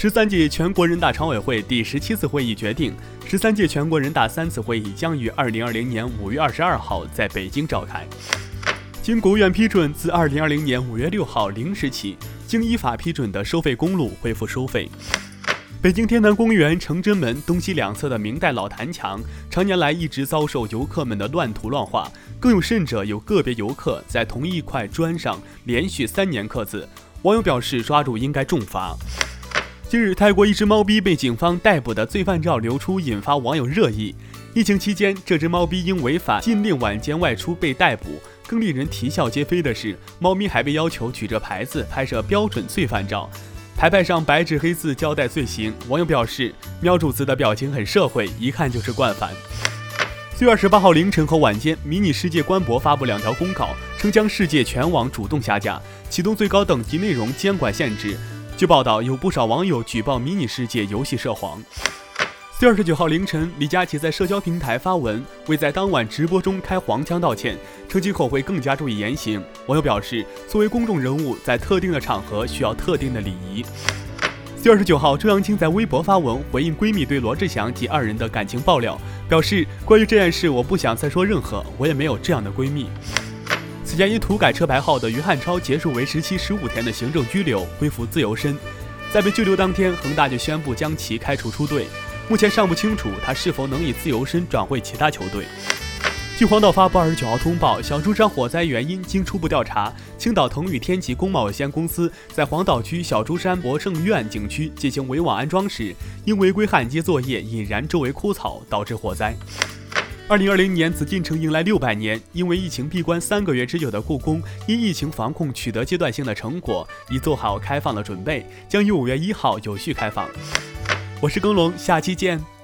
十三届全国人大常委会第十七次会议决定，十三届全国人大三次会议将于二零二零年五月二十二号在北京召开。经国务院批准，自二零二零年五月六号零时起，经依法批准的收费公路恢复收费。北京天坛公园成真门东西两侧的明代老坛墙，常年来一直遭受游客们的乱涂乱画，更有甚者，有个别游客在同一块砖上连续三年刻字。网友表示，抓住应该重罚。近日，泰国一只猫逼被警方逮捕的罪犯照流出，引发网友热议。疫情期间，这只猫逼因违反禁令晚间外出被逮捕。更令人啼笑皆非的是，猫咪还被要求举着牌子拍摄标准罪犯照，牌牌上白纸黑字交代罪行。网友表示，喵主子的表情很社会，一看就是惯犯。四月二十八号凌晨和晚间，迷你世界官博发布两条公告，称将世界全网主动下架，启动最高等级内容监管限制。据报道，有不少网友举报迷你世界游戏涉黄。四月二十九号凌晨，李佳琦在社交平台发文，为在当晚直播中开黄腔道歉，称今后会更加注意言行。网友表示，作为公众人物，在特定的场合需要特定的礼仪。四月二十九号，周扬青在微博发文回应闺蜜对罗志祥及二人的感情爆料，表示关于这件事，我不想再说任何，我也没有这样的闺蜜。此前因涂改车牌号的于汉超结束为时期十五天的行政拘留，恢复自由身。在被拘留当天，恒大就宣布将其开除出队，目前尚不清楚他是否能以自由身转会其他球队。据黄岛发布二十九号通报，小珠山火灾原因经初步调查，青岛腾宇天齐工贸有限公司在黄岛区小珠山博胜苑景区进行围网安装时，因违规焊接作业引燃周围枯草，导致火灾。二零二零年，紫禁城迎来六百年。因为疫情闭关三个月之久的故宫，因疫情防控取得阶段性的成果，已做好开放的准备，将于五月一号有序开放。我是耕龙，下期见。